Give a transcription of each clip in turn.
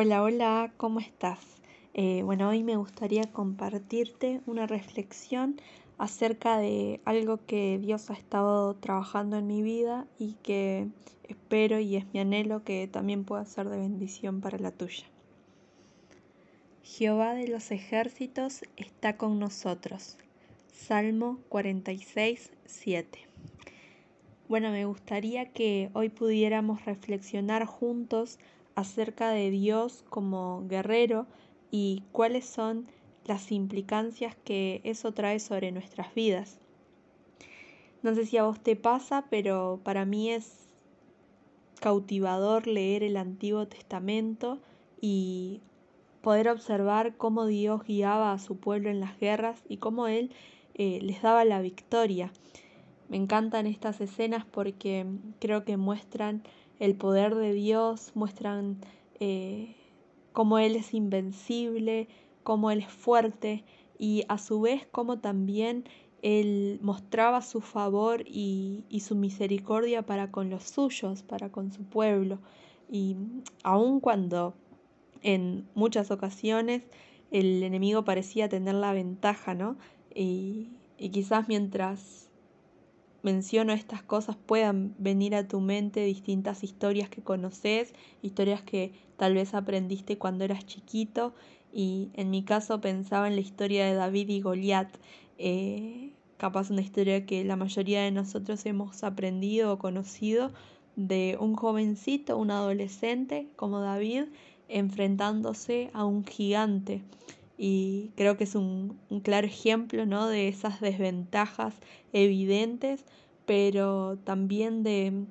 Hola, hola, ¿cómo estás? Eh, bueno, hoy me gustaría compartirte una reflexión acerca de algo que Dios ha estado trabajando en mi vida y que espero y es mi anhelo que también pueda ser de bendición para la tuya. Jehová de los ejércitos está con nosotros. Salmo 46, 7. Bueno, me gustaría que hoy pudiéramos reflexionar juntos acerca de Dios como guerrero y cuáles son las implicancias que eso trae sobre nuestras vidas. No sé si a vos te pasa, pero para mí es cautivador leer el Antiguo Testamento y poder observar cómo Dios guiaba a su pueblo en las guerras y cómo Él eh, les daba la victoria. Me encantan estas escenas porque creo que muestran el poder de Dios, muestran eh, cómo Él es invencible, cómo Él es fuerte y a su vez cómo también Él mostraba su favor y, y su misericordia para con los suyos, para con su pueblo. Y aun cuando en muchas ocasiones el enemigo parecía tener la ventaja, ¿no? Y, y quizás mientras menciono estas cosas puedan venir a tu mente distintas historias que conoces, historias que tal vez aprendiste cuando eras chiquito y en mi caso pensaba en la historia de David y Goliat, eh, capaz una historia que la mayoría de nosotros hemos aprendido o conocido de un jovencito, un adolescente como David, enfrentándose a un gigante. Y creo que es un, un claro ejemplo ¿no? de esas desventajas evidentes, pero también de,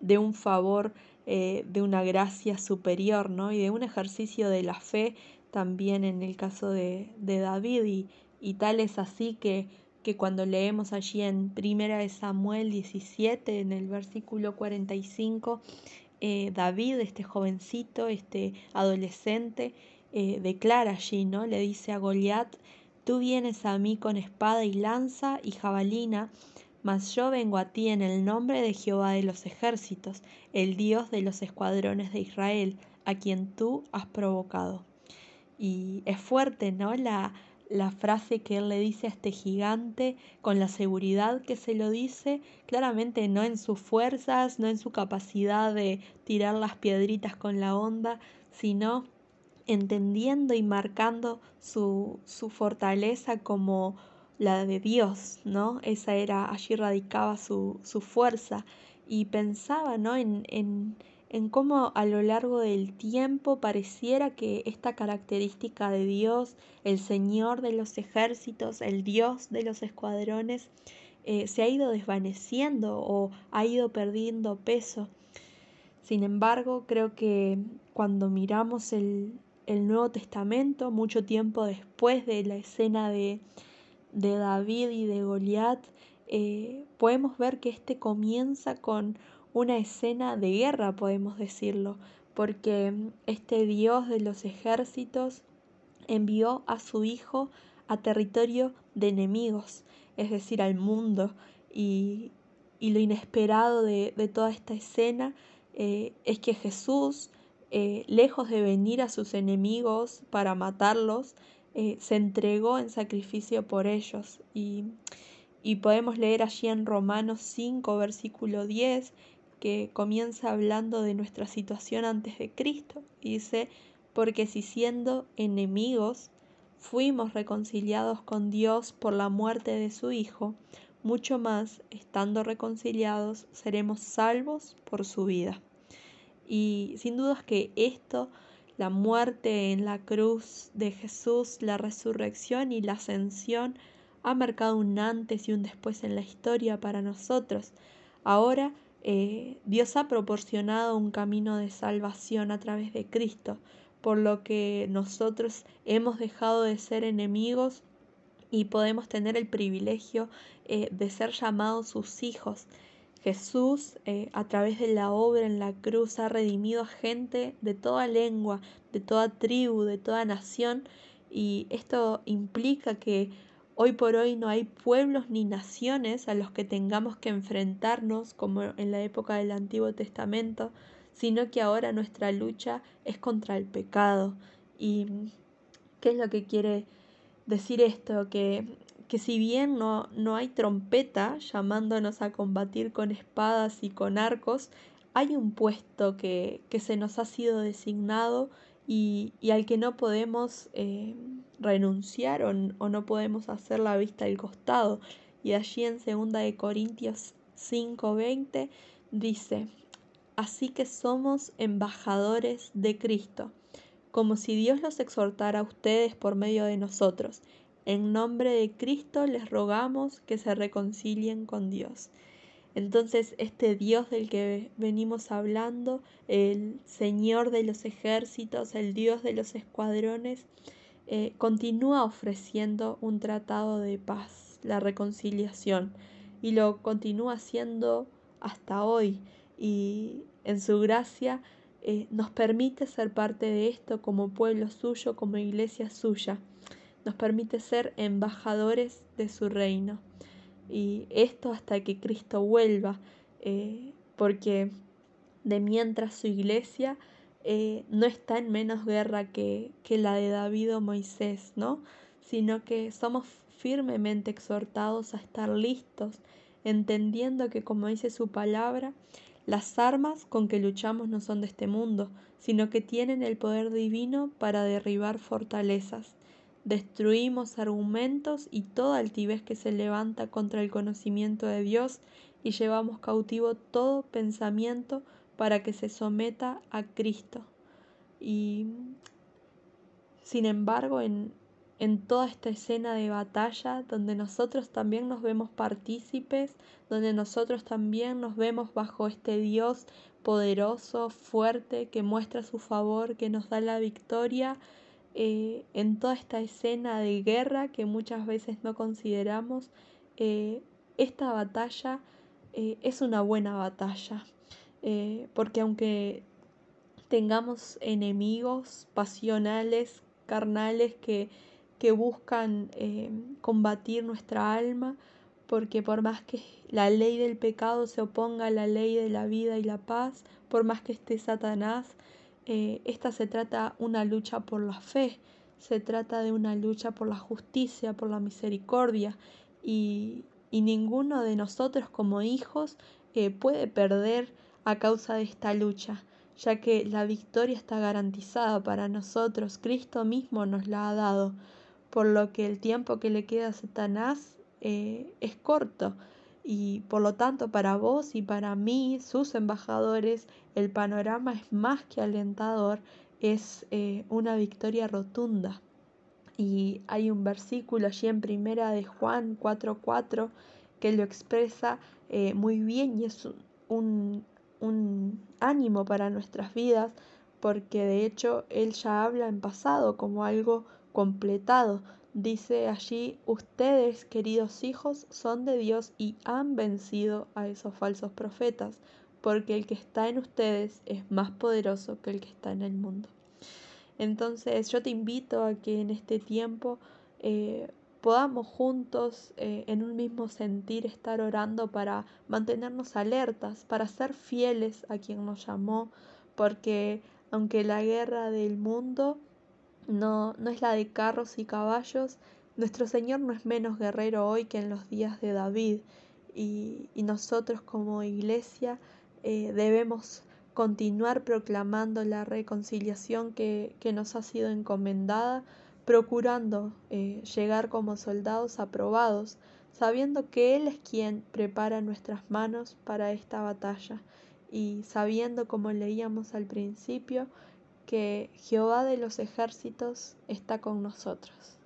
de un favor, eh, de una gracia superior, ¿no? Y de un ejercicio de la fe también en el caso de, de David. Y, y, tal es así que, que cuando leemos allí en Primera de Samuel 17, en el versículo 45, eh, David, este jovencito, este adolescente, eh, declara allí, ¿no? Le dice a Goliat, tú vienes a mí con espada y lanza y jabalina, mas yo vengo a ti en el nombre de Jehová de los ejércitos, el Dios de los escuadrones de Israel, a quien tú has provocado. Y es fuerte, ¿no? La, la frase que él le dice a este gigante con la seguridad que se lo dice, claramente no en sus fuerzas, no en su capacidad de tirar las piedritas con la onda, sino entendiendo y marcando su, su fortaleza como la de Dios, ¿no? Esa era, allí radicaba su, su fuerza y pensaba, ¿no? En, en, en cómo a lo largo del tiempo pareciera que esta característica de Dios, el Señor de los ejércitos, el Dios de los escuadrones, eh, se ha ido desvaneciendo o ha ido perdiendo peso. Sin embargo, creo que cuando miramos el, el Nuevo Testamento, mucho tiempo después de la escena de, de David y de Goliat, eh, podemos ver que este comienza con una escena de guerra, podemos decirlo, porque este Dios de los ejércitos envió a su Hijo a territorio de enemigos, es decir, al mundo. Y, y lo inesperado de, de, toda esta escena eh, es que Jesús, eh, lejos de venir a sus enemigos para matarlos, eh, se entregó en sacrificio por ellos. Y, y podemos leer allí en Romanos 5, versículo 10, que comienza hablando de nuestra situación antes de Cristo. Dice, porque si siendo enemigos fuimos reconciliados con Dios por la muerte de su Hijo, mucho más, estando reconciliados, seremos salvos por su vida. Y sin dudas que esto, la muerte en la cruz de Jesús, la resurrección y la ascensión, ha marcado un antes y un después en la historia para nosotros. Ahora eh, Dios ha proporcionado un camino de salvación a través de Cristo, por lo que nosotros hemos dejado de ser enemigos y podemos tener el privilegio eh, de ser llamados sus hijos. Jesús, eh, a través de la obra en la cruz, ha redimido a gente de toda lengua, de toda tribu, de toda nación, y esto implica que hoy por hoy no hay pueblos ni naciones a los que tengamos que enfrentarnos como en la época del Antiguo Testamento, sino que ahora nuestra lucha es contra el pecado. ¿Y qué es lo que quiere decir esto? Que, que si bien no, no hay trompeta llamándonos a combatir con espadas y con arcos, hay un puesto que, que se nos ha sido designado y, al que no podemos eh, renunciar o, no podemos hacer la vista al costado. Y allí en 2 de Corintios 5:20 dice, así que somos embajadores de Cristo, como si Dios los exhortara a ustedes por medio de nosotros. En nombre de Cristo les rogamos que se reconcilien con Dios. Entonces este Dios del que venimos hablando, el Señor de los ejércitos, el Dios de los escuadrones, eh, continúa ofreciendo un tratado de paz, la reconciliación, y lo continúa haciendo hasta hoy. Y en su gracia eh, nos permite ser parte de esto como pueblo suyo, como iglesia suya. Nos permite ser embajadores de su reino y esto hasta que Cristo vuelva, eh, porque de mientras su iglesia eh, no está en menos guerra que, que la de David o Moisés, ¿no? sino que somos firmemente exhortados a estar listos, entendiendo que, como dice su palabra, las armas con que luchamos no son de este mundo, sino que tienen el poder divino para derribar fortalezas. Destruimos argumentos y toda altivez que se levanta contra el conocimiento de Dios y llevamos cautivo todo pensamiento para que se someta a Cristo. Y sin embargo, en, en toda esta escena de batalla, donde nosotros también nos vemos partícipes, donde nosotros también nos vemos bajo este Dios poderoso, fuerte, que muestra su favor, que nos da la victoria, eh, en toda esta escena de guerra que muchas veces no consideramos, eh, esta batalla eh, es una buena batalla, porque aunque tengamos enemigos pasionales, carnales, que, que buscan combatir nuestra alma, porque por más que la ley del pecado se oponga a la ley de la vida y la paz, por más que esté Satanás, eh, esta se trata una lucha por la fe, se trata de una lucha por la justicia, por la misericordia y, ninguno de nosotros como hijos eh, puede perder a causa de esta lucha, ya que la victoria está garantizada para nosotros, Cristo mismo nos la ha dado, por lo que el tiempo que le queda a Satanás eh, es corto y por lo tanto para vos y para mí, sus embajadores, el panorama es más que alentador, es eh, una victoria rotunda. Y hay un versículo allí en primera de Juan 4.4 que lo expresa eh, muy bien y es un, un ánimo para nuestras vidas porque de hecho él ya habla en pasado como algo completado Dice allí, ustedes, queridos hijos, son de Dios y han vencido a esos falsos profetas, porque el que está en ustedes es más poderoso que el que está en el mundo. Entonces yo te invito a que en este tiempo eh, podamos juntos eh, en un mismo sentir estar orando para mantenernos alertas, para ser fieles a quien nos llamó, porque aunque la guerra del mundo no, no es la de carros y caballos. Nuestro Señor no es menos guerrero hoy que en los días de David y, nosotros como iglesia eh, debemos continuar proclamando la reconciliación que, nos ha sido encomendada, procurando eh, llegar como soldados aprobados, sabiendo que Él es quien prepara nuestras manos para esta batalla y sabiendo, como leíamos al principio, que Jehová de los ejércitos está con nosotros.